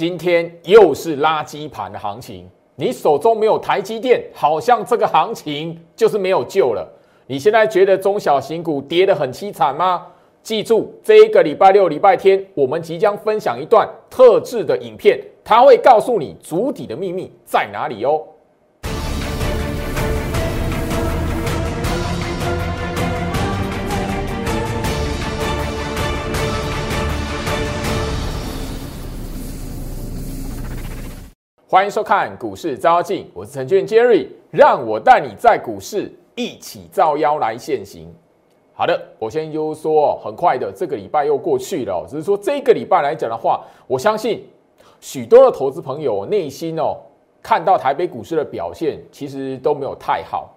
今天又是垃圾盘的行情，你手中没有台积电，好像这个行情就是没有救了。你现在觉得中小型股跌得很凄惨吗？记住，这一个礼拜六、礼拜天，我们即将分享一段特制的影片，它会告诉你主底的秘密在哪里哦。欢迎收看股市招妖镜，我是陈俊 Jerry，让我带你在股市一起招妖来现行。好的，我先就说，很快的这个礼拜又过去了，只是说这个礼拜来讲的话，我相信许多的投资朋友内心哦，看到台北股市的表现，其实都没有太好。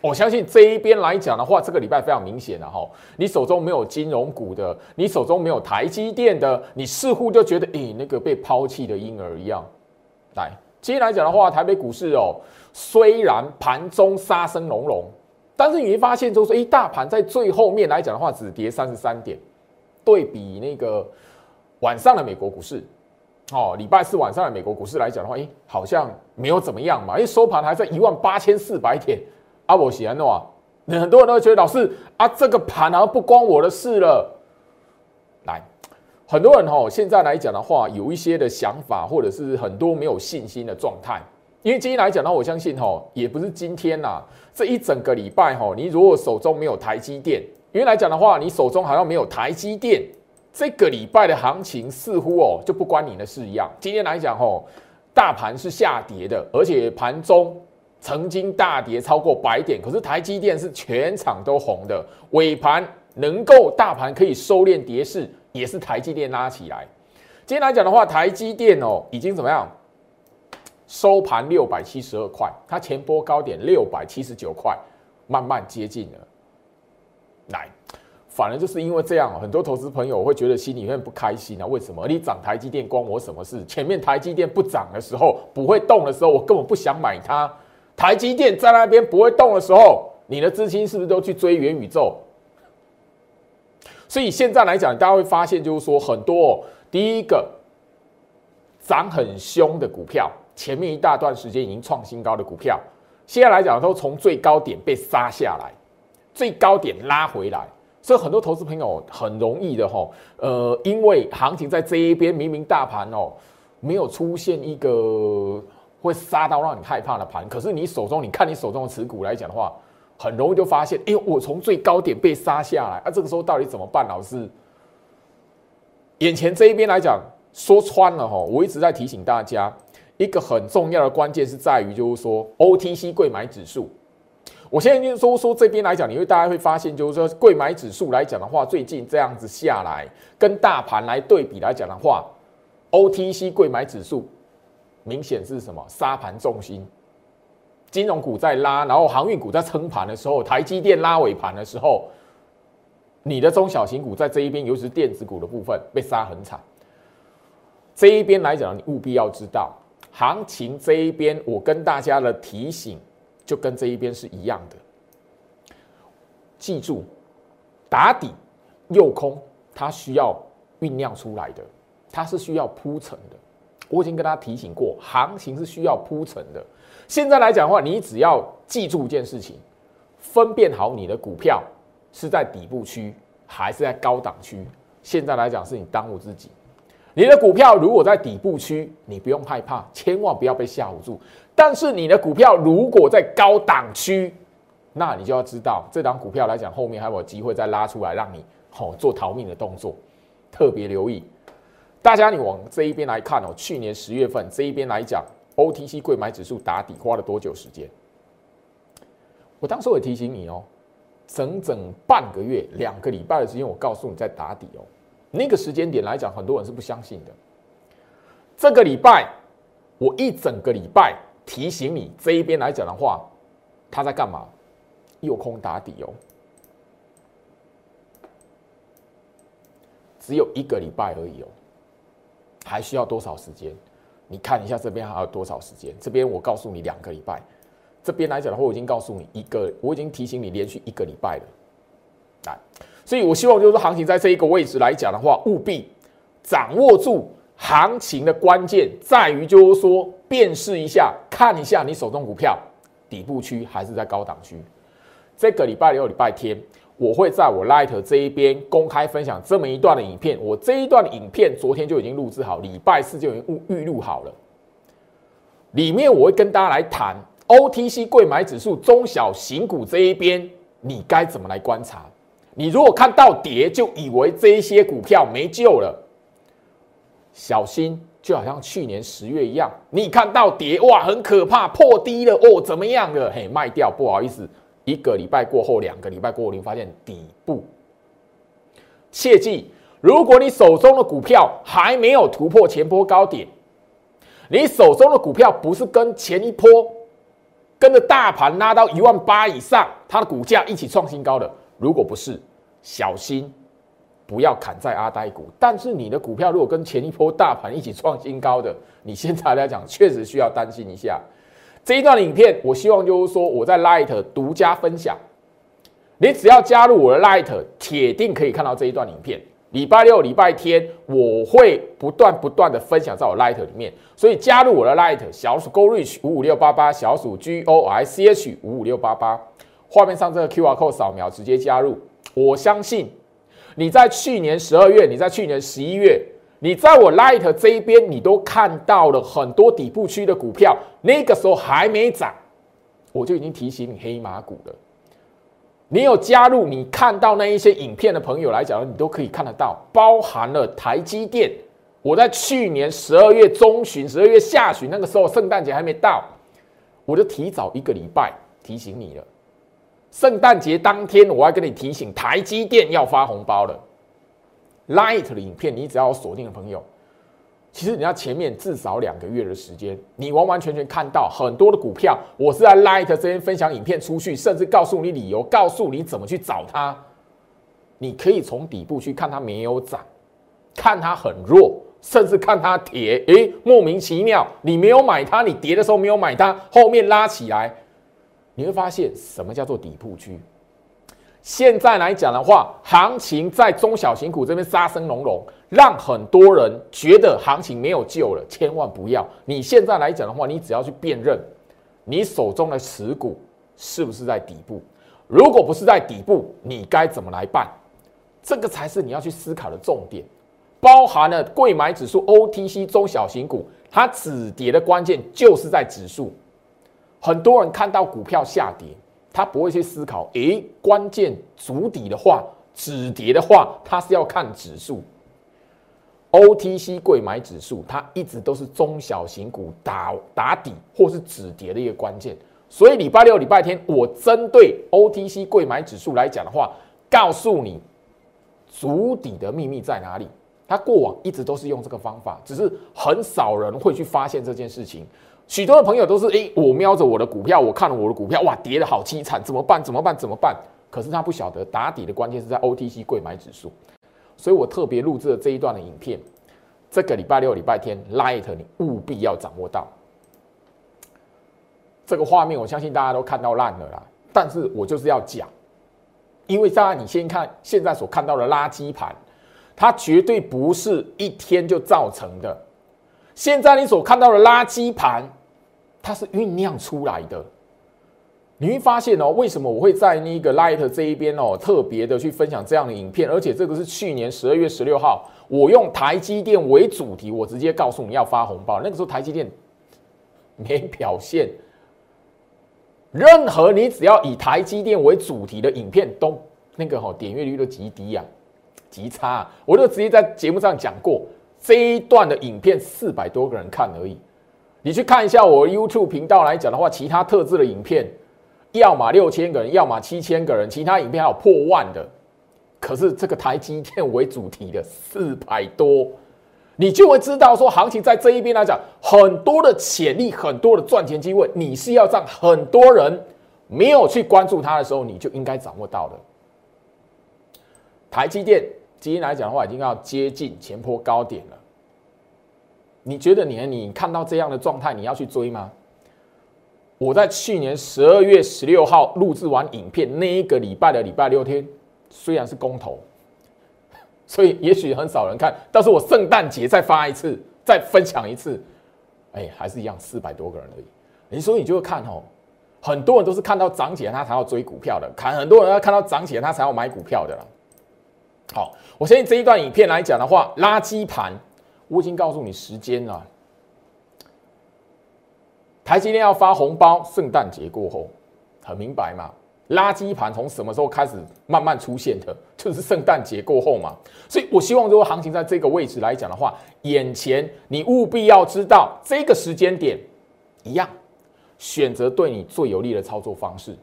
我相信这一边来讲的话，这个礼拜非常明显了哈，你手中没有金融股的，你手中没有台积电的，你似乎就觉得，诶，那个被抛弃的婴儿一样。来，今天来讲的话，台北股市哦，虽然盘中杀声隆隆，但是你会发现，就是哎，大盘在最后面来讲的话，只跌三十三点，对比那个晚上的美国股市，哦，礼拜四晚上的美国股市来讲的话，哎，好像没有怎么样嘛，因为收盘还在一万八千四百点。阿伯喜安诺，很多人都觉得老师啊，这个盘啊不关我的事了。很多人哈，现在来讲的话，有一些的想法，或者是很多没有信心的状态。因为今天来讲呢，我相信哈，也不是今天呐，这一整个礼拜哈，你如果手中没有台积电，因为来讲的话，你手中好像没有台积电，这个礼拜的行情似乎哦就不关你的事一样。今天来讲哈，大盘是下跌的，而且盘中曾经大跌超过百点，可是台积电是全场都红的，尾盘能够大盘可以收敛跌势。也是台积电拉起来。今天来讲的话，台积电哦，已经怎么样？收盘六百七十二块，它前波高点六百七十九块，慢慢接近了。来，反而就是因为这样，很多投资朋友会觉得心里面不开心啊。为什么？你涨台积电关我什么事？前面台积电不涨的时候，不会动的时候，我根本不想买它。台积电在那边不会动的时候，你的资金是不是都去追元宇宙？所以现在来讲，大家会发现，就是说很多第一个涨很凶的股票，前面一大段时间已经创新高的股票，现在来讲都从最高点被杀下来，最高点拉回来，所以很多投资朋友很容易的哈，呃，因为行情在这一边，明明大盘哦没有出现一个会杀到让你害怕的盘，可是你手中，你看你手中的持股来讲的话。很容易就发现，哎呦，我从最高点被杀下来，啊，这个时候到底怎么办？老师，眼前这一边来讲，说穿了哈，我一直在提醒大家，一个很重要的关键是在于，就是说 OTC 贵买指数。我现在就说说这边来讲，你会大家会发现，就是说贵买指数来讲的话，最近这样子下来，跟大盘来对比来讲的话，OTC 贵买指数明显是什么？沙盘重心。金融股在拉，然后航运股在撑盘的时候，台积电拉尾盘的时候，你的中小型股在这一边，尤其是电子股的部分被杀很惨。这一边来讲，你务必要知道，行情这一边，我跟大家的提醒就跟这一边是一样的。记住，打底右空，它需要酝酿出来的，它是需要铺陈的。我已经跟大家提醒过，行情是需要铺陈的。现在来讲的话，你只要记住一件事情，分辨好你的股票是在底部区还是在高档区。现在来讲，是你当务之急。你的股票如果在底部区，你不用害怕，千万不要被吓唬住。但是你的股票如果在高档区，那你就要知道，这档股票来讲，后面还有机会再拉出来，让你好做逃命的动作。特别留意，大家你往这一边来看哦，去年十月份这一边来讲。OTC 贵买指数打底花了多久时间？我当时也提醒你哦，整整半个月、两个礼拜的时间，我告诉你在打底哦。那个时间点来讲，很多人是不相信的。这个礼拜，我一整个礼拜提醒你这一边来讲的话，他在干嘛？右空打底哦。只有一个礼拜而已哦，还需要多少时间？你看一下这边还有多少时间？这边我告诉你两个礼拜。这边来讲的话，我已经告诉你一个，我已经提醒你连续一个礼拜了。来，所以我希望就是说，行情在这一个位置来讲的话，务必掌握住行情的关键在于，就是说辨识一下，看一下你手中股票底部区还是在高档区。这个礼拜六、礼拜天，我会在我 Light 这一边公开分享这么一段的影片。我这一段影片昨天就已经录制好，礼拜四就已经预预录好了。里面我会跟大家来谈 OTC 贵买指数中小型股这一边，你该怎么来观察？你如果看到跌就以为这一些股票没救了，小心，就好像去年十月一样，你看到跌哇，很可怕，破低了哦，怎么样了？嘿，卖掉，不好意思。一个礼拜过后，两个礼拜过后，你会发现底部。切记，如果你手中的股票还没有突破前波高点，你手中的股票不是跟前一波跟着大盘拉到一万八以上，它的股价一起创新高的，如果不是，小心不要砍在阿呆股。但是你的股票如果跟前一波大盘一起创新高的，你现在来讲确实需要担心一下。这一段影片，我希望就是说我在 Light 独家分享，你只要加入我的 Light，铁定可以看到这一段影片。礼拜六、礼拜天，我会不断不断的分享在我 Light 里面，所以加入我的 Light，小鼠 Go Reach 五五六八八，小鼠 G O I C H 五五六八八，画面上这个 QR code 扫描直接加入。我相信你在去年十二月，你在去年十一月。你在我 Light 这一边，你都看到了很多底部区的股票，那个时候还没涨，我就已经提醒你黑马股了。你有加入，你看到那一些影片的朋友来讲，你都可以看得到，包含了台积电。我在去年十二月中旬、十二月下旬那个时候，圣诞节还没到，我就提早一个礼拜提醒你了。圣诞节当天，我要跟你提醒，台积电要发红包了。Light 的影片，你只要锁定的朋友，其实你要前面至少两个月的时间，你完完全全看到很多的股票。我是在 Light 这边分享影片出去，甚至告诉你理由，告诉你怎么去找它。你可以从底部去看它没有涨，看它很弱，甚至看它跌，诶，莫名其妙，你没有买它，你跌的时候没有买它，后面拉起来，你会发现什么叫做底部区。现在来讲的话，行情在中小型股这边杀声隆隆，让很多人觉得行情没有救了。千万不要！你现在来讲的话，你只要去辨认你手中的持股是不是在底部。如果不是在底部，你该怎么来办？这个才是你要去思考的重点。包含了贵买指数、OTC 中小型股，它止跌的关键就是在指数。很多人看到股票下跌。他不会去思考，诶，关键足底的话，止跌的话，他是要看指数，OTC 贵买指数，它一直都是中小型股打打底或是止跌的一个关键。所以礼拜六、礼拜天，我针对 OTC 贵买指数来讲的话，告诉你足底的秘密在哪里。它过往一直都是用这个方法，只是很少人会去发现这件事情。许多的朋友都是哎，我瞄着我的股票，我看了我的股票，哇，跌的好凄惨，怎么办？怎么办？怎么办？可是他不晓得打底的关键是在 OTC 贵买指数，所以我特别录制了这一段的影片。这个礼拜六、礼拜天，Light 你务必要掌握到这个画面。我相信大家都看到烂了啦，但是我就是要讲，因为大家你先看现在所看到的垃圾盘，它绝对不是一天就造成的。现在你所看到的垃圾盘。它是酝酿出来的，你会发现哦，为什么我会在那个 Light 这一边哦，特别的去分享这样的影片，而且这个是去年十二月十六号，我用台积电为主题，我直接告诉你要发红包。那个时候台积电没表现，任何你只要以台积电为主题的影片，都那个哈点阅率都极低呀，极差。我就直接在节目上讲过，这一段的影片四百多个人看而已。你去看一下我 YouTube 频道来讲的话，其他特制的影片，要么六千个人，要么七千个人，其他影片还有破万的。可是这个台积电为主题的四百多，你就会知道说，行情在这一边来讲，很多的潜力，很多的赚钱机会，你是要让很多人没有去关注它的时候，你就应该掌握到的。台积电今天来讲的话，已经要接近前坡高点了。你觉得你你看到这样的状态，你要去追吗？我在去年十二月十六号录制完影片那一个礼拜的礼拜六天，虽然是公投，所以也许很少人看，但是我圣诞节再发一次，再分享一次，哎，还是一样四百多个人而已。你所以你就会看哦，很多人都是看到涨起来他才要追股票的，看很多人要看到涨起来他才要买股票的了。好，我相信这一段影片来讲的话，垃圾盘，我已经告诉你时间了。台积电要发红包，圣诞节过后，很明白嘛？垃圾盘从什么时候开始慢慢出现的？就是圣诞节过后嘛。所以我希望，如果行情在这个位置来讲的话，眼前你务必要知道这个时间点，一样选择对你最有利的操作方式。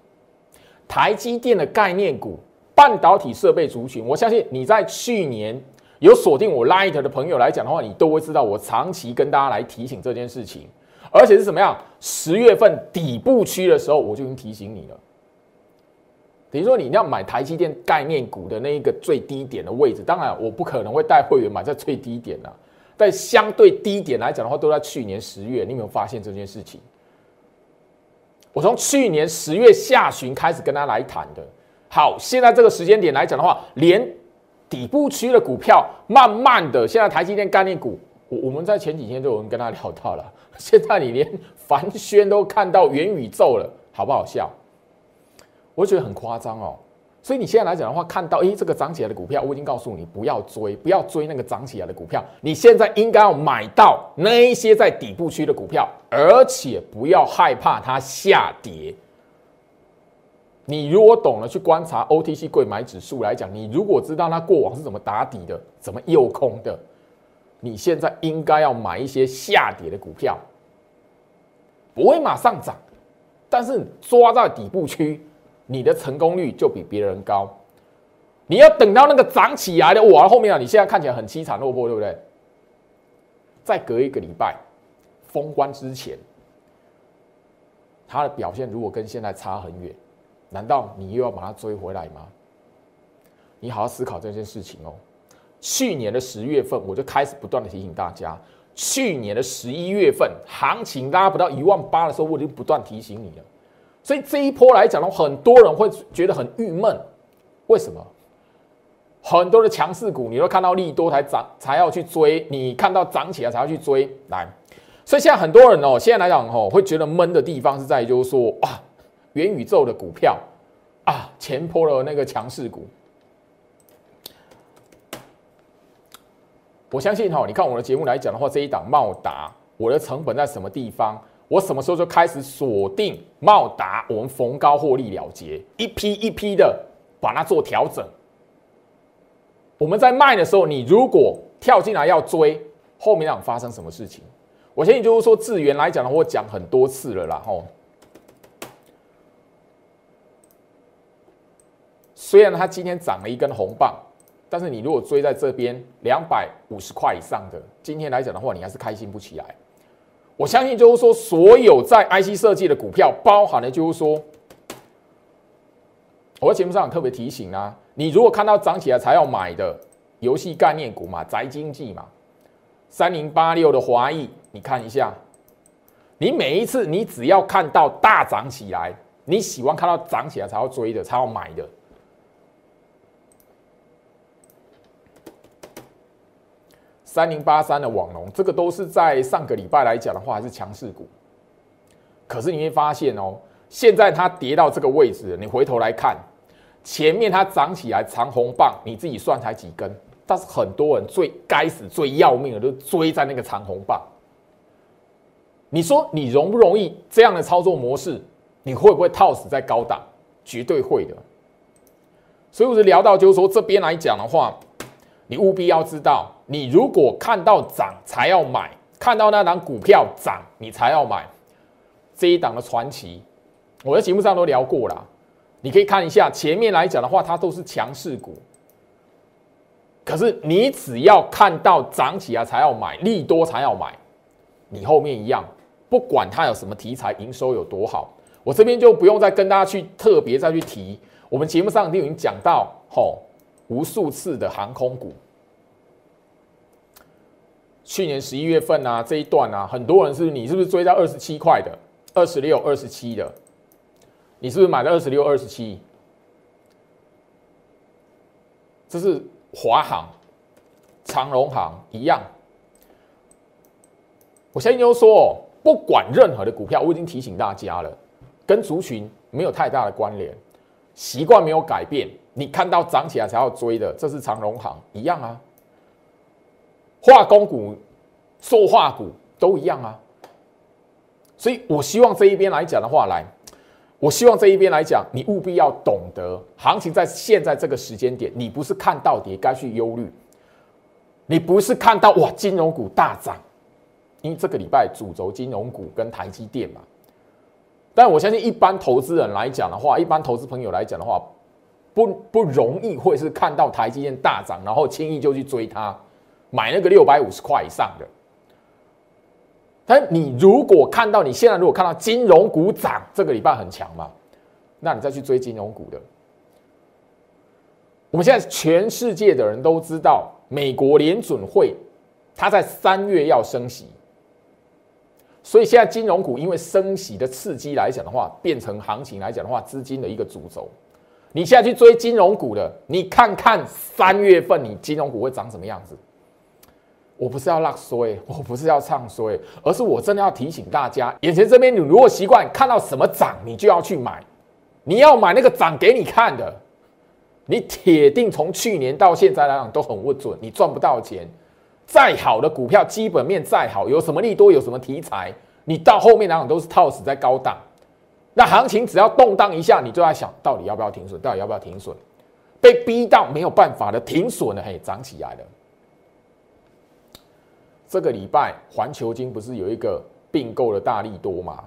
台积电的概念股。半导体设备族群，我相信你在去年有锁定我 Light 的朋友来讲的话，你都会知道我长期跟大家来提醒这件事情，而且是怎么样？十月份底部区的时候，我就已经提醒你了。等于说你要买台积电概念股的那一个最低点的位置，当然我不可能会带会员买在最低点啊，但相对低点来讲的话，都在去年十月。你有没有发现这件事情？我从去年十月下旬开始跟他来谈的。好，现在这个时间点来讲的话，连底部区的股票，慢慢的，现在台积电概念股，我我们在前几天就有人跟他聊到了，现在你连凡轩都看到元宇宙了，好不好笑？我觉得很夸张哦。所以你现在来讲的话，看到诶这个涨起来的股票，我已经告诉你不要追，不要追那个涨起来的股票，你现在应该要买到那一些在底部区的股票，而且不要害怕它下跌。你如果懂了去观察 OTC 贵买指数来讲，你如果知道它过往是怎么打底的，怎么诱空的，你现在应该要买一些下跌的股票，不会马上涨，但是抓在底部区，你的成功率就比别人高。你要等到那个涨起来的，哇，后面啊，你现在看起来很凄惨落魄，对不对？再隔一个礼拜封关之前，它的表现如果跟现在差很远。难道你又要把它追回来吗？你好好思考这件事情哦。去年的十月份，我就开始不断的提醒大家。去年的十一月份，行情拉不到一万八的时候，我就不断提醒你了。所以这一波来讲呢，很多人会觉得很郁闷。为什么？很多的强势股，你都看到利多才涨，才要去追；你看到涨起来才要去追。来，所以现在很多人哦，现在来讲哦，会觉得闷的地方是在，就是说哇。元宇宙的股票啊，前坡了那个强势股。我相信哈，你看我的节目来讲的话，这一档茂达，我的成本在什么地方？我什么时候就开始锁定茂达？我们逢高获利了结，一批一批的把它做调整。我们在卖的时候，你如果跳进来要追，后面要发生什么事情？我相信就是说，智源来讲的话，我讲很多次了啦，吼。虽然它今天涨了一根红棒，但是你如果追在这边两百五十块以上的，今天来讲的话，你还是开心不起来。我相信就是说，所有在 IC 设计的股票，包含的就是说，我在节目上特别提醒啊，你如果看到涨起来才要买的游戏概念股嘛，宅经济嘛，三零八六的华裔，你看一下，你每一次你只要看到大涨起来，你喜欢看到涨起来才要追的，才要买的。三零八三的网龙，这个都是在上个礼拜来讲的话，还是强势股。可是你会发现哦，现在它跌到这个位置，你回头来看，前面它涨起来长红棒，你自己算才几根？但是很多人最该死、最要命的，都追在那个长红棒。你说你容不容易这样的操作模式？你会不会套死在高档？绝对会的。所以我就聊到，就是说这边来讲的话。你务必要知道，你如果看到涨才要买，看到那档股票涨你才要买，这一档的传奇，我在节目上都聊过了。你可以看一下前面来讲的话，它都是强势股。可是你只要看到涨起来才要买，利多才要买，你后面一样，不管它有什么题材，营收有多好，我这边就不用再跟大家去特别再去提。我们节目上已经讲到，吼。无数次的航空股，去年十一月份啊，这一段啊，很多人是你是不是追到二十七块的，二十六、二十七的？你是不是买了二十六、二十七？这是华航、长荣航一样，我现在就说，不管任何的股票，我已经提醒大家了，跟族群没有太大的关联，习惯没有改变。你看到涨起来才要追的，这是长荣行一样啊，化工股、塑化股都一样啊。所以我希望这一边来讲的话，来，我希望这一边来讲，你务必要懂得，行情在现在这个时间点，你不是看到跌该去忧虑，你不是看到哇金融股大涨。因为这个礼拜主轴金融股跟台积电嘛，但我相信一般投资人来讲的话，一般投资朋友来讲的话，不不容易会是看到台积电大涨，然后轻易就去追它，买那个六百五十块以上的。但你如果看到你现在如果看到金融股涨，这个礼拜很强嘛，那你再去追金融股的。我们现在全世界的人都知道，美国联准会它在三月要升息。所以现在金融股因为升息的刺激来讲的话，变成行情来讲的话，资金的一个主轴。你现在去追金融股的，你看看三月份你金融股会长什么样子？我不是要拉衰，我不是要唱衰，而是我真的要提醒大家，眼前这边你如果习惯看到什么涨，你就要去买，你要买那个涨给你看的，你铁定从去年到现在来讲都很不准，你赚不到钱。再好的股票，基本面再好，有什么利多，有什么题材，你到后面来讲都是套死在高档。那行情只要动荡一下，你就在想到底要不要停损，到底要不要停损？被逼到没有办法的停损了，嘿，涨起来了。这个礼拜环球金不是有一个并购的大利多吗？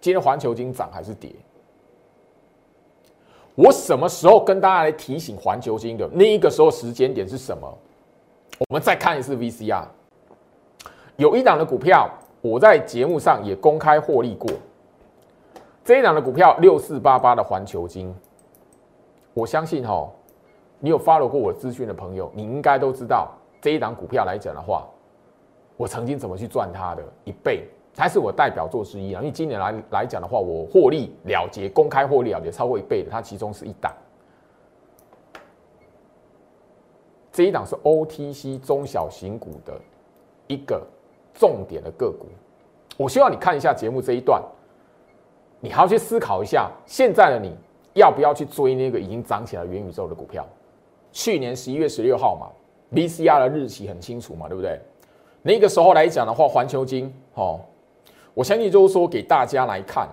今天环球金涨还是跌？我什么时候跟大家来提醒环球金的？那一个时候时间点是什么？我们再看一次 VCR，有一档的股票，我在节目上也公开获利过。这一档的股票六四八八的环球金，我相信哈，你有 follow 过我资讯的朋友，你应该都知道这一档股票来讲的话，我曾经怎么去赚它的一倍，才是我代表作之一啊。因为今年来来讲的话，我获利了结，公开获利了结超过一倍的，它其中是一档。这一档是 OTC 中小型股的一个重点的个股，我希望你看一下节目这一段，你还要去思考一下，现在的你要不要去追那个已经涨起来元宇宙的股票？去年十一月十六号嘛，VCR 的日期很清楚嘛，对不对？那个时候来讲的话，环球金哦，我相信就是说给大家来看，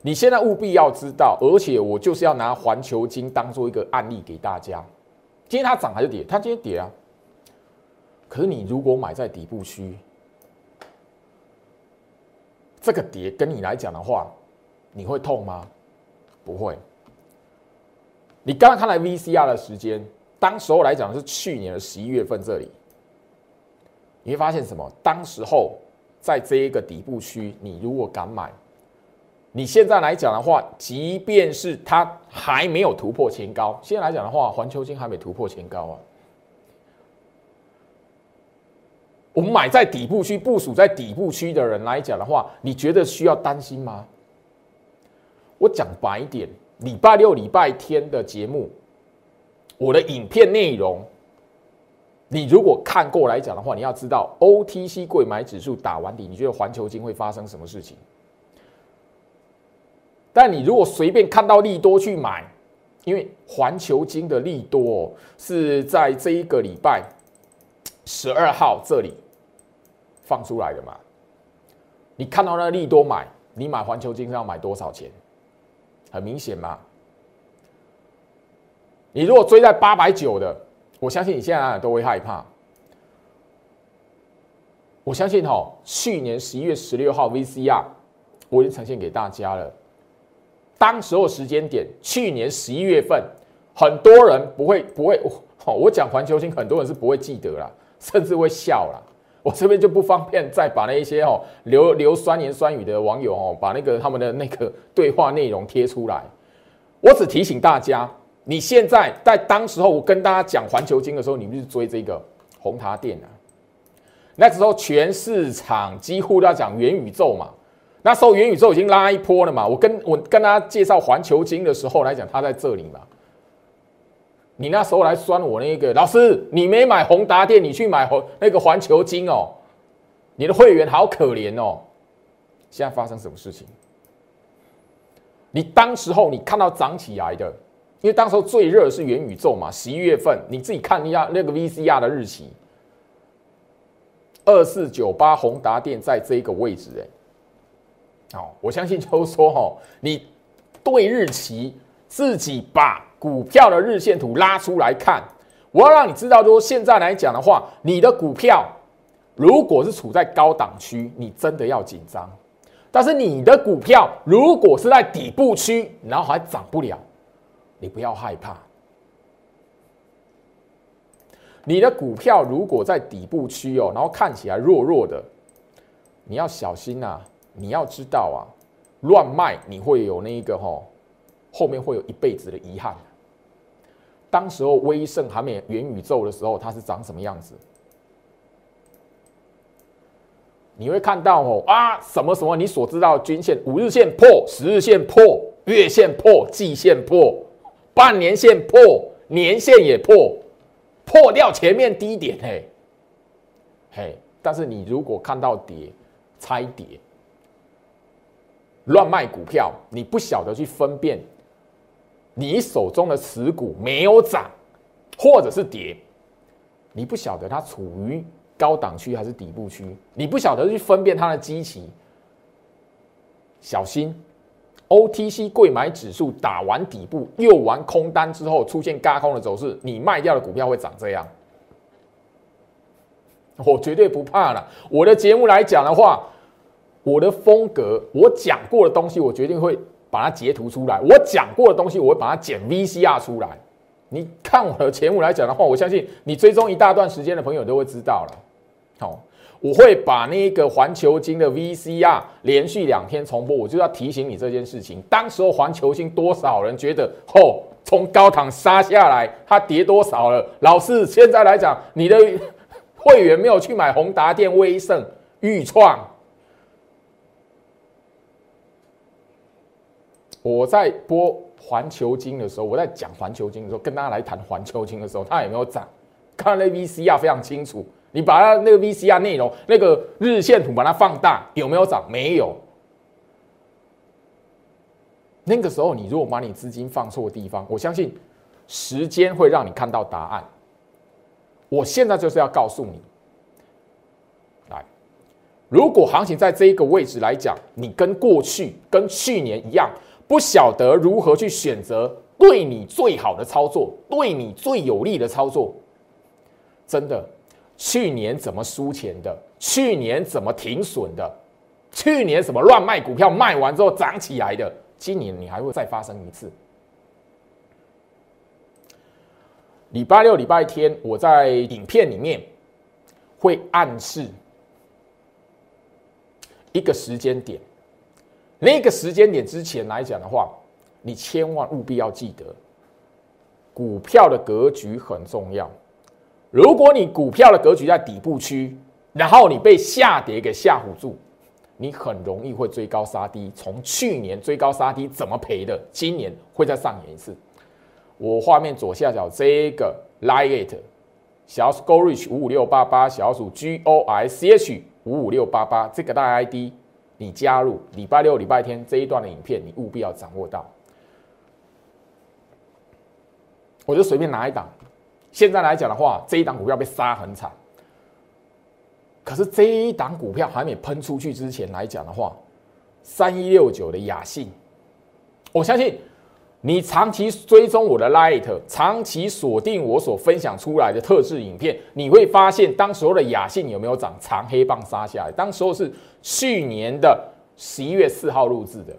你现在务必要知道，而且我就是要拿环球金当做一个案例给大家。今天它涨还是跌？它今天跌啊。可是你如果买在底部区，这个跌跟你来讲的话，你会痛吗？不会。你刚刚看来 VCR 的时间，当时候来讲是去年的十一月份这里，你会发现什么？当时候在这一个底部区，你如果敢买。你现在来讲的话，即便是它还没有突破前高，现在来讲的话，环球金还没突破前高啊。我们买在底部区、部署在底部区的人来讲的话，你觉得需要担心吗？我讲白一点，礼拜六、礼拜天的节目，我的影片内容，你如果看过来讲的话，你要知道 OTC 贵买指数打完底，你觉得环球金会发生什么事情？但你如果随便看到利多去买，因为环球金的利多是在这一个礼拜十二号这里放出来的嘛？你看到那利多买，你买环球金是要买多少钱？很明显嘛。你如果追在八百九的，我相信你现在都会害怕。我相信哈，去年十一月十六号 VCR 我已经呈现给大家了。当时候时间点，去年十一月份，很多人不会不会，我讲环球星，很多人是不会记得啦，甚至会笑啦。我这边就不方便再把那一些哦流流酸言酸语的网友哦，把那个他们的那个 对话内容贴出来。我只提醒大家，你现在在当时候我跟大家讲环球金的时候，你们是追这个红塔店啊。那时候全市场几乎都要讲元宇宙嘛。那时候元宇宙已经拉一波了嘛？我跟我跟大家介绍环球金的时候来讲，它在这里嘛。你那时候来酸我那个老师，你没买宏达电，你去买红那个环球金哦。你的会员好可怜哦。现在发生什么事情？你当时候你看到涨起来的，因为当时候最热是元宇宙嘛，十一月份你自己看一下那个 VCR 的日期，二四九八宏达电在这个位置，哎，哦，我相信就是说哦，你对日期自己把股票的日线图拉出来看，我要让你知道，说现在来讲的话，你的股票如果是处在高档区，你真的要紧张。但是你的股票如果是在底部区，然后还涨不了，你不要害怕。你的股票如果在底部区哦，然后看起来弱弱的，你要小心呐！你要知道啊，乱卖你会有那一个哈，后面会有一辈子的遗憾。当时候威盛还没元宇宙的时候，它是长什么样子？你会看到哦啊什么什么你所知道均线五日线破十日线破月线破季线破半年线破年线也破破掉前面低点嘿嘿，但是你如果看到跌猜跌乱卖股票，你不晓得去分辨你手中的持股没有涨或者是跌，你不晓得它处于。高档区还是底部区？你不晓得去分辨它的基期，小心 OTC 贵买指数打完底部又完空单之后出现嘎空的走势，你卖掉的股票会长这样。我绝对不怕了。我的节目来讲的话，我的风格，我讲过的东西，我决定会把它截图出来。我讲过的东西，我会把它剪 VCR 出来。你看我的节目来讲的话，我相信你追踪一大段时间的朋友都会知道了。好，我会把那个环球金的 VCR 连续两天重播，我就要提醒你这件事情。当时候环球金多少人觉得，哦，从高堂杀下来，它跌多少了？老师，现在来讲，你的会员没有去买宏达电、威盛、裕创。我在播环球金的时候，我在讲环球金的时候，跟大家来谈环球金的时候，它有没有涨？看那 VCR 非常清楚。你把它那个 VCR 内容那个日线图把它放大，有没有涨？没有。那个时候你如果把你资金放错地方，我相信时间会让你看到答案。我现在就是要告诉你，来，如果行情在这一个位置来讲，你跟过去跟去年一样，不晓得如何去选择对你最好的操作，对你最有利的操作，真的。去年怎么输钱的？去年怎么停损的？去年什么乱卖股票，卖完之后涨起来的？今年你还会再发生一次？礼拜六、礼拜天，我在影片里面会暗示一个时间点。那个时间点之前来讲的话，你千万务必要记得，股票的格局很重要。如果你股票的格局在底部区，然后你被下跌给吓唬住，你很容易会追高杀低。从去年追高杀低怎么赔的，今年会再上演一次。我画面左下角这个 Lite 小鼠 Go Reach 五五六八八小鼠 G O I C H 五五六八八这个大 ID，你加入礼拜六、礼拜天这一段的影片，你务必要掌握到。我就随便拿一档。现在来讲的话，这一档股票被杀很惨。可是这一档股票还没喷出去之前来讲的话，三一六九的雅信，我相信你长期追踪我的 Light，长期锁定我所分享出来的特制影片，你会发现当时候的雅信有没有涨长黑棒杀下来？当时候是去年的十一月四号录制的，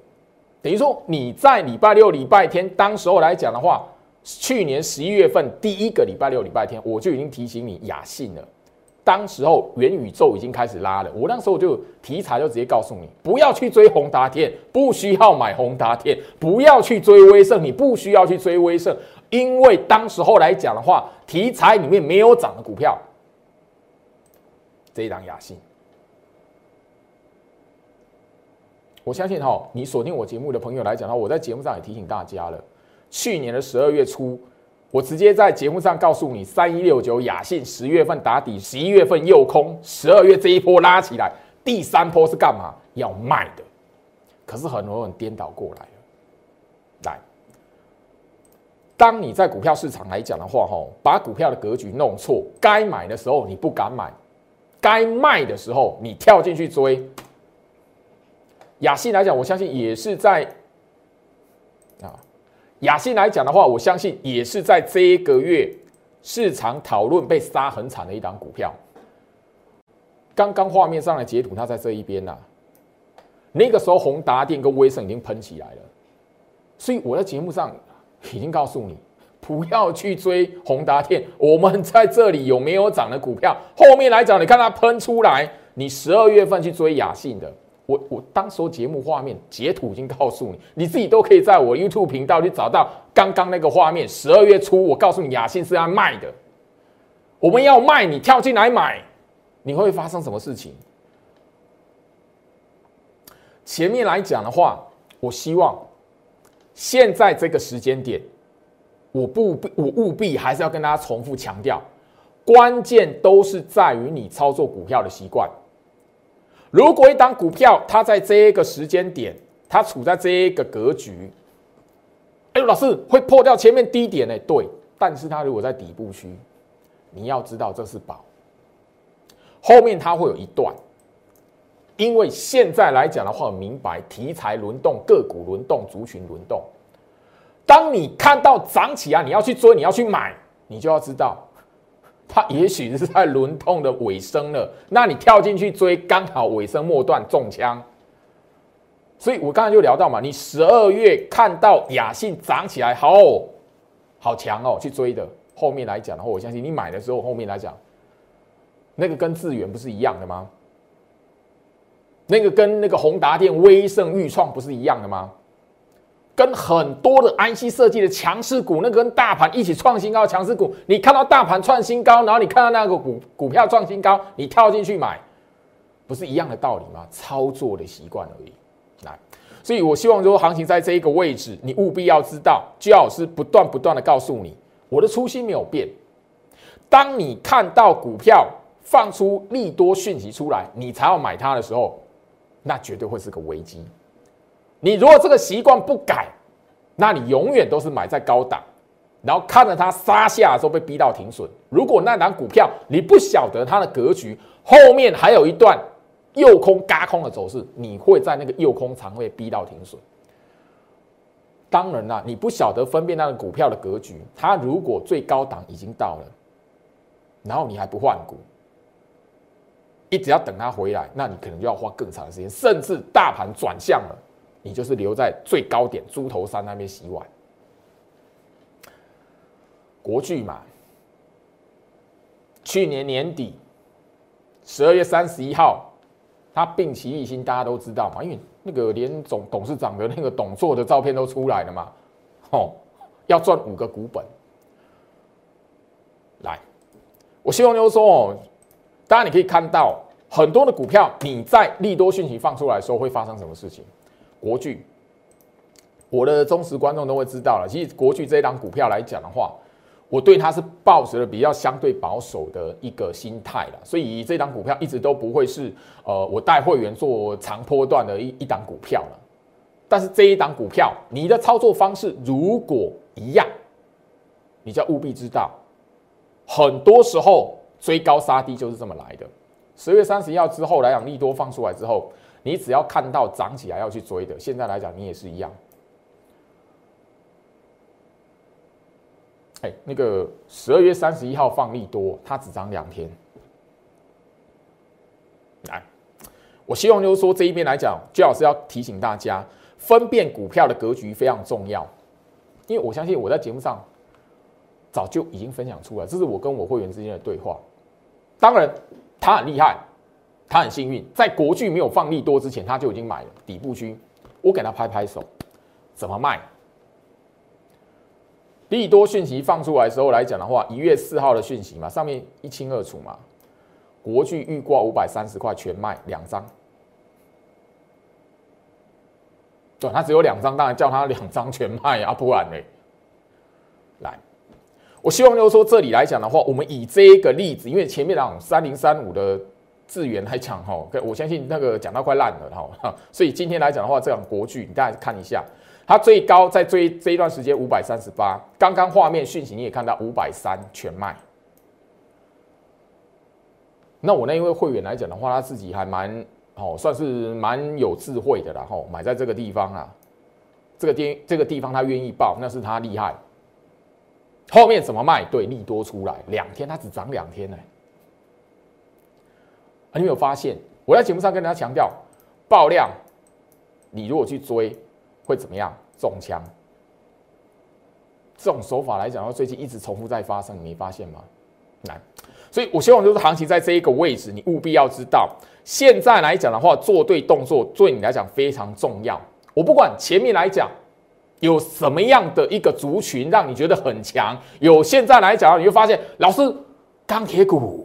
等于说你在礼拜六、礼拜天当时候来讲的话。去年十一月份第一个礼拜六、礼拜天，我就已经提醒你雅信了。当时候元宇宙已经开始拉了，我那时候就题材就直接告诉你，不要去追宏达电，不需要买宏达电；不要去追威盛，你不需要去追威盛，因为当时候来讲的话，题材里面没有涨的股票，这一档雅信，我相信哈，你锁定我节目的朋友来讲的话，我在节目上也提醒大家了。去年的十二月初，我直接在节目上告诉你，三一六九雅信十月份打底，十一月份诱空，十二月这一波拉起来，第三波是干嘛？要卖的。可是很多人颠倒过来了。来，当你在股票市场来讲的话，吼，把股票的格局弄错，该买的时候你不敢买，该卖的时候你跳进去追。雅信来讲，我相信也是在啊。雅信来讲的话，我相信也是在这一个月市场讨论被杀很惨的一档股票。刚刚画面上的截图，它在这一边呐。那个时候，宏达电跟威盛已经喷起来了，所以我在节目上已经告诉你，不要去追宏达电。我们在这里有没有涨的股票？后面来讲，你看它喷出来，你十二月份去追雅信的。我我当时节目画面截图已经告诉你，你自己都可以在我 YouTube 频道去找到刚刚那个画面。十二月初，我告诉你雅信是要卖的，我们要卖，你跳进来买，你会发生什么事情？前面来讲的话，我希望现在这个时间点，我不我务必还是要跟大家重复强调，关键都是在于你操作股票的习惯。如果一档股票它在这一个时间点，它处在这一个格局，哎呦，老师会破掉前面低点呢？对，但是它如果在底部区，你要知道这是宝，后面它会有一段，因为现在来讲的话，明白题材轮动、个股轮动、族群轮动，当你看到涨起来，你要去追，你要去买，你就要知道。它也许是在轮动的尾声了，那你跳进去追，刚好尾声末段中枪。所以我刚才就聊到嘛，你十二月看到雅信涨起来，好好强哦，去追的。后面来讲的话，我相信你买的时候，后面来讲，那个跟智远不是一样的吗？那个跟那个宏达电、威盛、裕创不是一样的吗？跟很多的安溪设计的强势股，那跟大盘一起创新高，强势股，你看到大盘创新高，然后你看到那个股股票创新高，你跳进去买，不是一样的道理吗？操作的习惯而已。来，所以我希望说，行情在这一个位置，你务必要知道，居老师不断不断的告诉你，我的初心没有变。当你看到股票放出利多讯息出来，你才要买它的时候，那绝对会是个危机。你如果这个习惯不改，那你永远都是买在高档，然后看着它杀下的时候被逼到停损。如果那档股票你不晓得它的格局，后面还有一段右空嘎空的走势，你会在那个右空仓位逼到停损。当然啦，你不晓得分辨那个股票的格局，它如果最高档已经到了，然后你还不换股，一直要等它回来，那你可能就要花更长的时间，甚至大盘转向了。你就是留在最高点猪头山那边洗碗。国巨嘛，去年年底十二月三十一号，他病其一心，大家都知道嘛，因为那个连总董事长的那个董座的照片都出来了嘛，哦，要赚五个股本。来，我希望就是说哦，当然你可以看到很多的股票，你在利多讯息放出来的时候会发生什么事情。国巨，我的忠实观众都会知道了。其实国巨这一档股票来讲的话，我对它是抱持了比较相对保守的一个心态了，所以这档股票一直都不会是呃我带会员做长波段的一一档股票了。但是这一档股票，你的操作方式如果一样，你就要务必知道，很多时候追高杀低就是这么来的。十月三十一号之后来讲，利多放出来之后。你只要看到涨起来要去追的，现在来讲你也是一样。哎，那个十二月三十一号放利多，它只涨两天。来，我希望就是说这一边来讲，最好是要提醒大家，分辨股票的格局非常重要。因为我相信我在节目上早就已经分享出来，这是我跟我会员之间的对话。当然，他很厉害。他很幸运，在国巨没有放利多之前，他就已经买了底部区。我给他拍拍手，怎么卖？利多讯息放出来的时候来讲的话，一月四号的讯息嘛，上面一清二楚嘛。国巨预挂五百三十块全卖两张，对，他只有两张，当然叫他两张全卖啊，不然呢？来，我希望就是说这里来讲的话，我们以这个例子，因为前面讲三零三五的资源来讲哈，我相信那个讲到快烂了哈，所以今天来讲的话，这样国剧你大家看一下，它最高在追这一段时间五百三十八，刚刚画面讯息你也看到五百三全卖。那我那一位会员来讲的话，他自己还蛮哦，算是蛮有智慧的啦吼，买在这个地方啊，这个地这个地方他愿意报，那是他厉害。后面怎么卖？对，利多出来两天，它只涨两天呢。你有没有发现？我在节目上跟大家强调，爆量，你如果去追，会怎么样？中枪。这种手法来讲，最近一直重复在发生，你没发现吗？来。所以我希望就是行情在这一个位置，你务必要知道，现在来讲的话，做对动作对你来讲非常重要。我不管前面来讲。有什么样的一个族群让你觉得很强？有现在来讲，你会发现，老师钢铁股，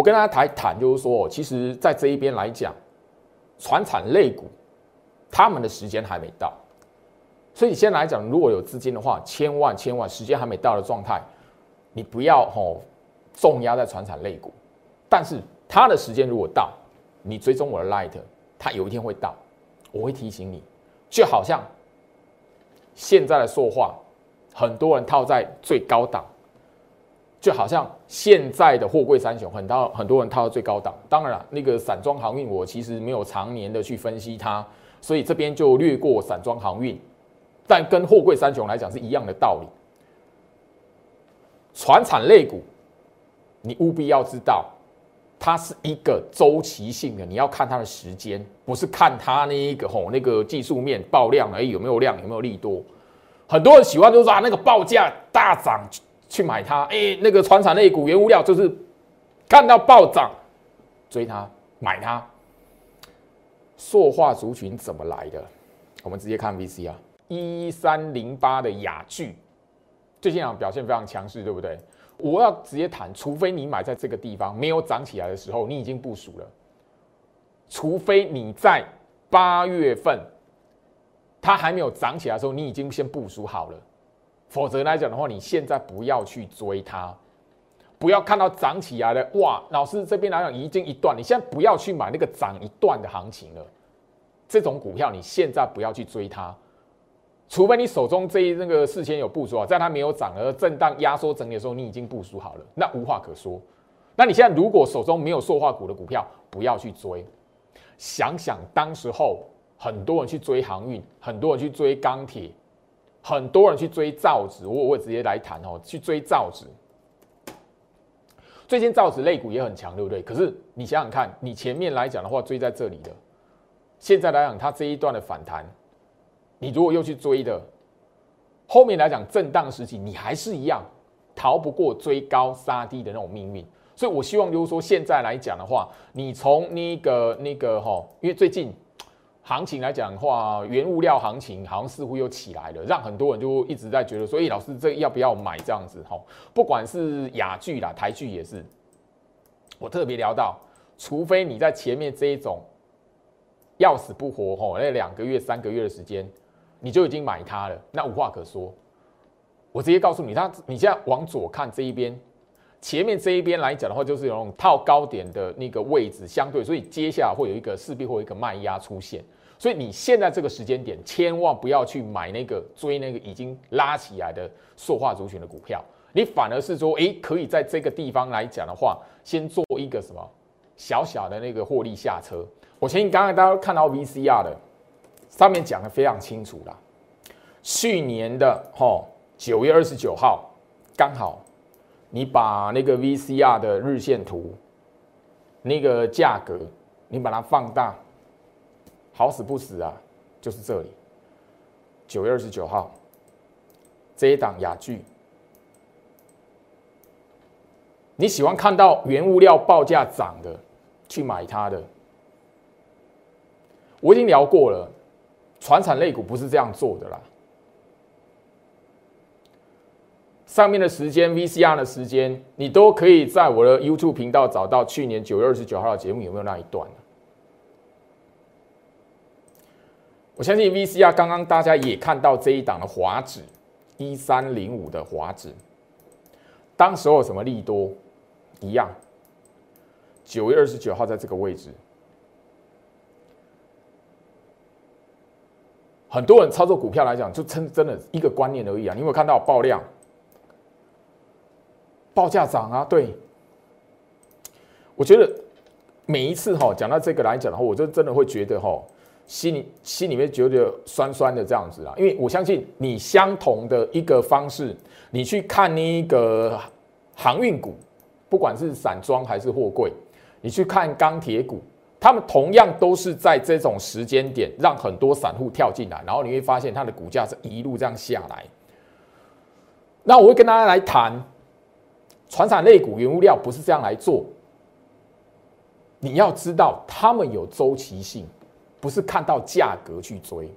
我跟大家谈谈，就是说，其实，在这一边来讲，船产类股，他们的时间还没到，所以现在来讲，如果有资金的话，千万千万时间还没到的状态，你不要吼重压在船产类股，但是它的时间如果到，你追踪我的 light，它有一天会到。我会提醒你，就好像现在的说话，很多人套在最高档，就好像现在的货柜三雄，很多很多人套到最高档。当然了，那个散装航运，我其实没有常年的去分析它，所以这边就略过散装航运。但跟货柜三雄来讲是一样的道理，船产类股，你务必要知道。它是一个周期性的，你要看它的时间，不是看它那一个吼那个技术面爆量哎有没有量有没有利多，很多人喜欢就是说啊那个报价大涨去买它，哎那个船产类股原物料就是看到暴涨追它买它，塑化族群怎么来的？我们直接看 VC 啊，一三零八的雅聚最近啊表现非常强势，对不对？我要直接谈，除非你买在这个地方没有涨起来的时候，你已经部署了；除非你在八月份它还没有涨起来的时候，你已经先部署好了。否则来讲的话，你现在不要去追它，不要看到涨起来了，哇！老师这边来讲已经一段，你现在不要去买那个涨一段的行情了。这种股票你现在不要去追它。除非你手中这一那个事先有部署啊，在它没有涨而震荡压缩整理的时候，你已经部署好了，那无话可说。那你现在如果手中没有塑化股的股票，不要去追。想想当时候很多人去追航运，很多人去追钢铁，很多人去追造纸，我我直接来谈哦，去追造纸。最近造纸类股也很强，对不对？可是你想想看，你前面来讲的话，追在这里的，现在来讲它这一段的反弹。你如果又去追的，后面来讲震荡时期，你还是一样逃不过追高杀低的那种命运。所以我希望就是说，现在来讲的话，你从那个那个哈，因为最近行情来讲的话，原物料行情好像似乎又起来了，让很多人就一直在觉得说，哎，老师这要不要买这样子哈？不管是雅剧啦、台剧也是，我特别聊到，除非你在前面这一种要死不活吼，那两个月、三个月的时间。你就已经买它了，那无话可说。我直接告诉你，它你现在往左看这一边，前面这一边来讲的话，就是有那种套高点的那个位置，相对，所以接下来会有一个势必会有一个卖压出现。所以你现在这个时间点，千万不要去买那个追那个已经拉起来的塑化族群的股票，你反而是说，诶，可以在这个地方来讲的话，先做一个什么小小的那个获利下车。我相信刚刚大家看到 VCR 的。上面讲的非常清楚了，去年的吼九月二十九号，刚好你把那个 VCR 的日线图，那个价格你把它放大，好死不死啊，就是这里，九月二十九号这一档雅剧，你喜欢看到原物料报价涨的，去买它的，我已经聊过了。船产类股不是这样做的啦。上面的时间，VCR 的时间，你都可以在我的 YouTube 频道找到。去年九月二十九号的节目有没有那一段？我相信 VCR 刚刚大家也看到这一档的华指，一三零五的华指，当时候有什么利多？一样，九月二十九号在这个位置，很多人操作股票来讲，就真真的一个观念而已啊！你有没有看到爆量、报价涨啊？对，我觉得每一次哈讲到这个来讲的话，我就真的会觉得哈。心里心里面觉得酸酸的这样子啊，因为我相信你相同的一个方式，你去看那个航运股，不管是散装还是货柜，你去看钢铁股，他们同样都是在这种时间点让很多散户跳进来，然后你会发现它的股价是一路这样下来。那我会跟大家来谈，船产类股、原物料不是这样来做，你要知道他们有周期性。不是看到价格去追，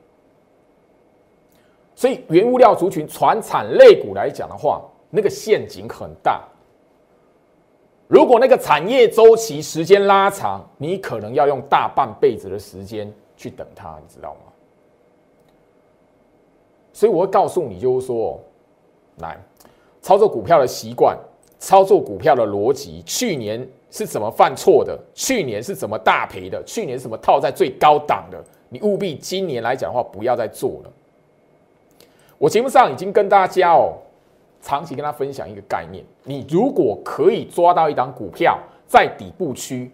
所以原物料族群、船产类股来讲的话，那个陷阱很大。如果那个产业周期时间拉长，你可能要用大半辈子的时间去等它，你知道吗？所以我会告诉你，就是说，来操作股票的习惯，操作股票的逻辑，去年。是怎么犯错的？去年是怎么大赔的？去年什么套在最高档的？你务必今年来讲的话，不要再做了。我节目上已经跟大家哦，长期跟他分享一个概念：你如果可以抓到一档股票在底部区，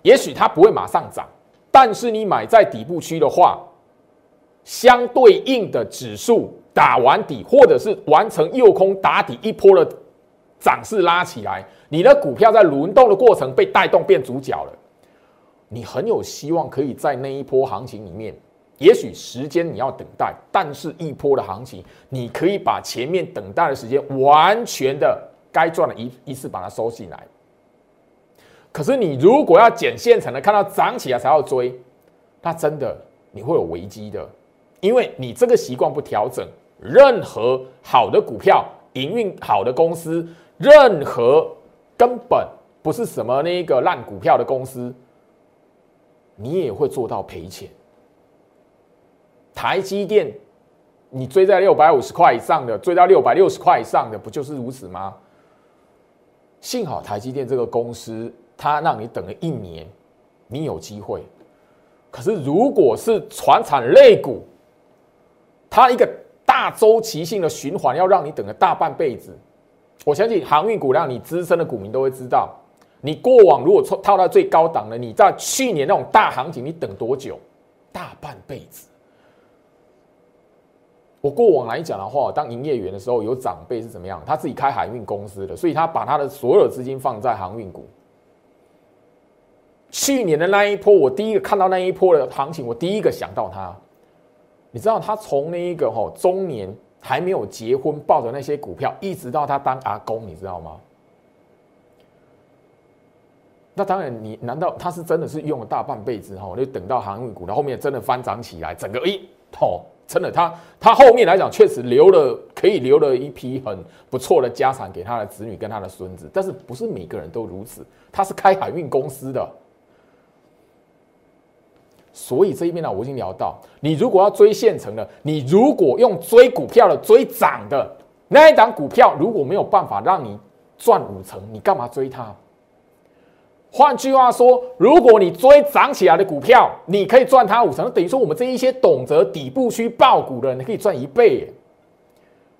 也许它不会马上涨，但是你买在底部区的话，相对应的指数打完底，或者是完成右空打底一波的涨势拉起来。你的股票在轮动的过程被带动变主角了，你很有希望可以在那一波行情里面，也许时间你要等待，但是一波的行情，你可以把前面等待的时间完全的该赚的一一次把它收进来。可是你如果要捡现成的，看到涨起来才要追，那真的你会有危机的，因为你这个习惯不调整，任何好的股票、营运好的公司，任何。根本不是什么那个烂股票的公司，你也会做到赔钱。台积电，你追在六百五十块以上的，追到六百六十块以上的，不就是如此吗？幸好台积电这个公司，它让你等了一年，你有机会。可是如果是船产类股，它一个大周期性的循环，要让你等了大半辈子。我相信航运股让你资深的股民都会知道，你过往如果套套到最高档的，你在去年那种大行情，你等多久？大半辈子。我过往来讲的话，当营业员的时候，有长辈是怎么样？他自己开海运公司的，所以他把他的所有资金放在航运股。去年的那一波，我第一个看到那一波的行情，我第一个想到他。你知道他从那一个哈中年。还没有结婚，抱着那些股票，一直到他当阿公，你知道吗？那当然，你难道他是真的是用了大半辈子哈？就等到航运股，然后面真的翻涨起来，整个一哦，真的他他后面来讲确实留了可以留了一批很不错的家产给他的子女跟他的孙子，但是不是每个人都如此？他是开海运公司的。所以这一边呢，我已经聊到，你如果要追现成的，你如果用追股票的追涨的那一档股票，如果没有办法让你赚五成，你干嘛追它？换句话说，如果你追涨起来的股票，你可以赚它五成，等于说我们这一些懂得底部区爆股的人，你可以赚一倍。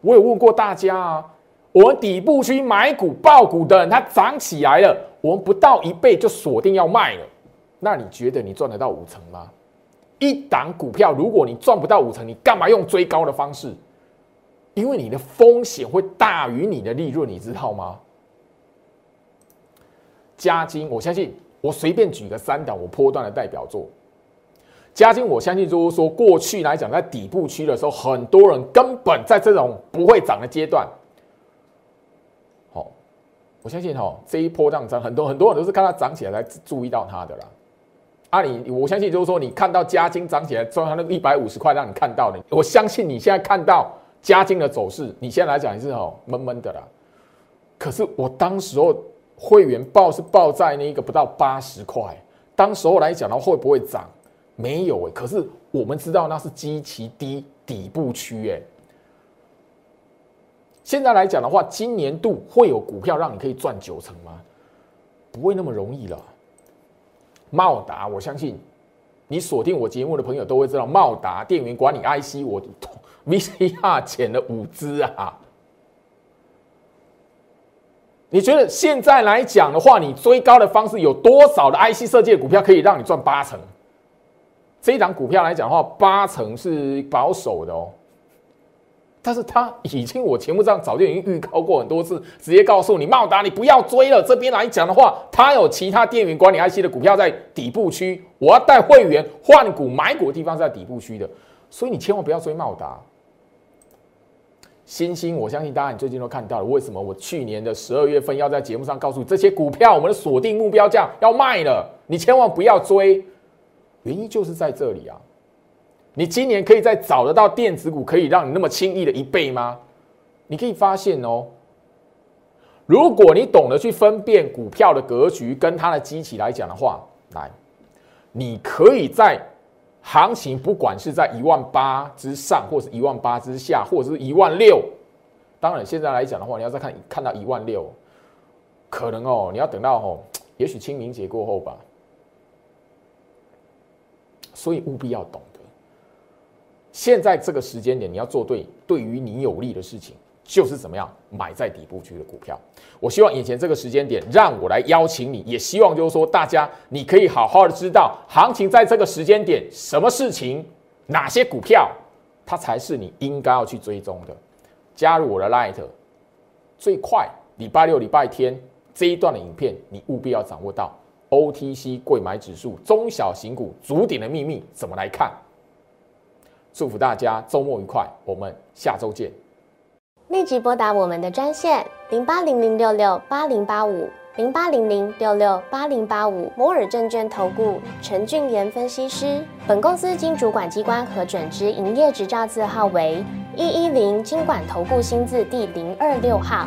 我有问过大家啊，我们底部区买股爆股的人，它涨起来了，我们不到一倍就锁定要卖了。那你觉得你赚得到五成吗？一档股票，如果你赚不到五成，你干嘛用追高的方式？因为你的风险会大于你的利润，你知道吗？加金，我相信，我随便举个三档我波段的代表作。加金，我相信就是说，过去来讲，在底部区的时候，很多人根本在这种不会涨的阶段。好，我相信哈，这一波这样涨，很多很多人都是看它涨起来才注意到它的啦。啊，你我相信就是说，你看到加金涨起来，赚它那个一百五十块，让你看到的。我相信你现在看到加金的走势，你现在来讲也是哦闷闷的啦。可是我当时候会员报是报在那个不到八十块，当时候来讲的话会不会涨？没有哎。可是我们知道那是极其低底部区哎，现在来讲的话，今年度会有股票让你可以赚九成吗？不会那么容易了。茂达，我相信你锁定我节目的朋友都会知道，茂达电源管理 IC，我 VCR 减了五支啊。你觉得现在来讲的话，你追高的方式有多少的 IC 设计的股票可以让你赚八成？这一档股票来讲的话，八成是保守的哦。但是他已经我节目上早就已经预告过很多次，直接告诉你，茂达你不要追了。这边来讲的话，它有其他电源管理 IC 的股票在底部区，我要带会员换股买股的地方在底部区的，所以你千万不要追茂达。星星，我相信大家你最近都看到了，为什么我去年的十二月份要在节目上告诉你这些股票，我们的锁定目标价要卖了，你千万不要追，原因就是在这里啊。你今年可以再找得到电子股可以让你那么轻易的一倍吗？你可以发现哦，如果你懂得去分辨股票的格局跟它的机器来讲的话，来，你可以在。行情不管是在一万八之上，或是一万八之下，或者是一万六，当然现在来讲的话，你要再看看到一万六，可能哦，你要等到哦，也许清明节过后吧。所以务必要懂，现在这个时间点你要做对，对于你有利的事情。就是怎么样买在底部区的股票。我希望眼前这个时间点，让我来邀请你，也希望就是说大家你可以好好的知道行情在这个时间点，什么事情，哪些股票，它才是你应该要去追踪的。加入我的 Light，最快礼拜六、礼拜天这一段的影片，你务必要掌握到 OTC 贵买指数中小型股足点的秘密怎么来看。祝福大家周末愉快，我们下周见。立即拨打我们的专线零八零零六六八零八五零八零零六六八零八五摩尔证券投顾陈俊言分析师。本公司经主管机关核准之营业执照字号为一一零金管投顾新字第零二六号。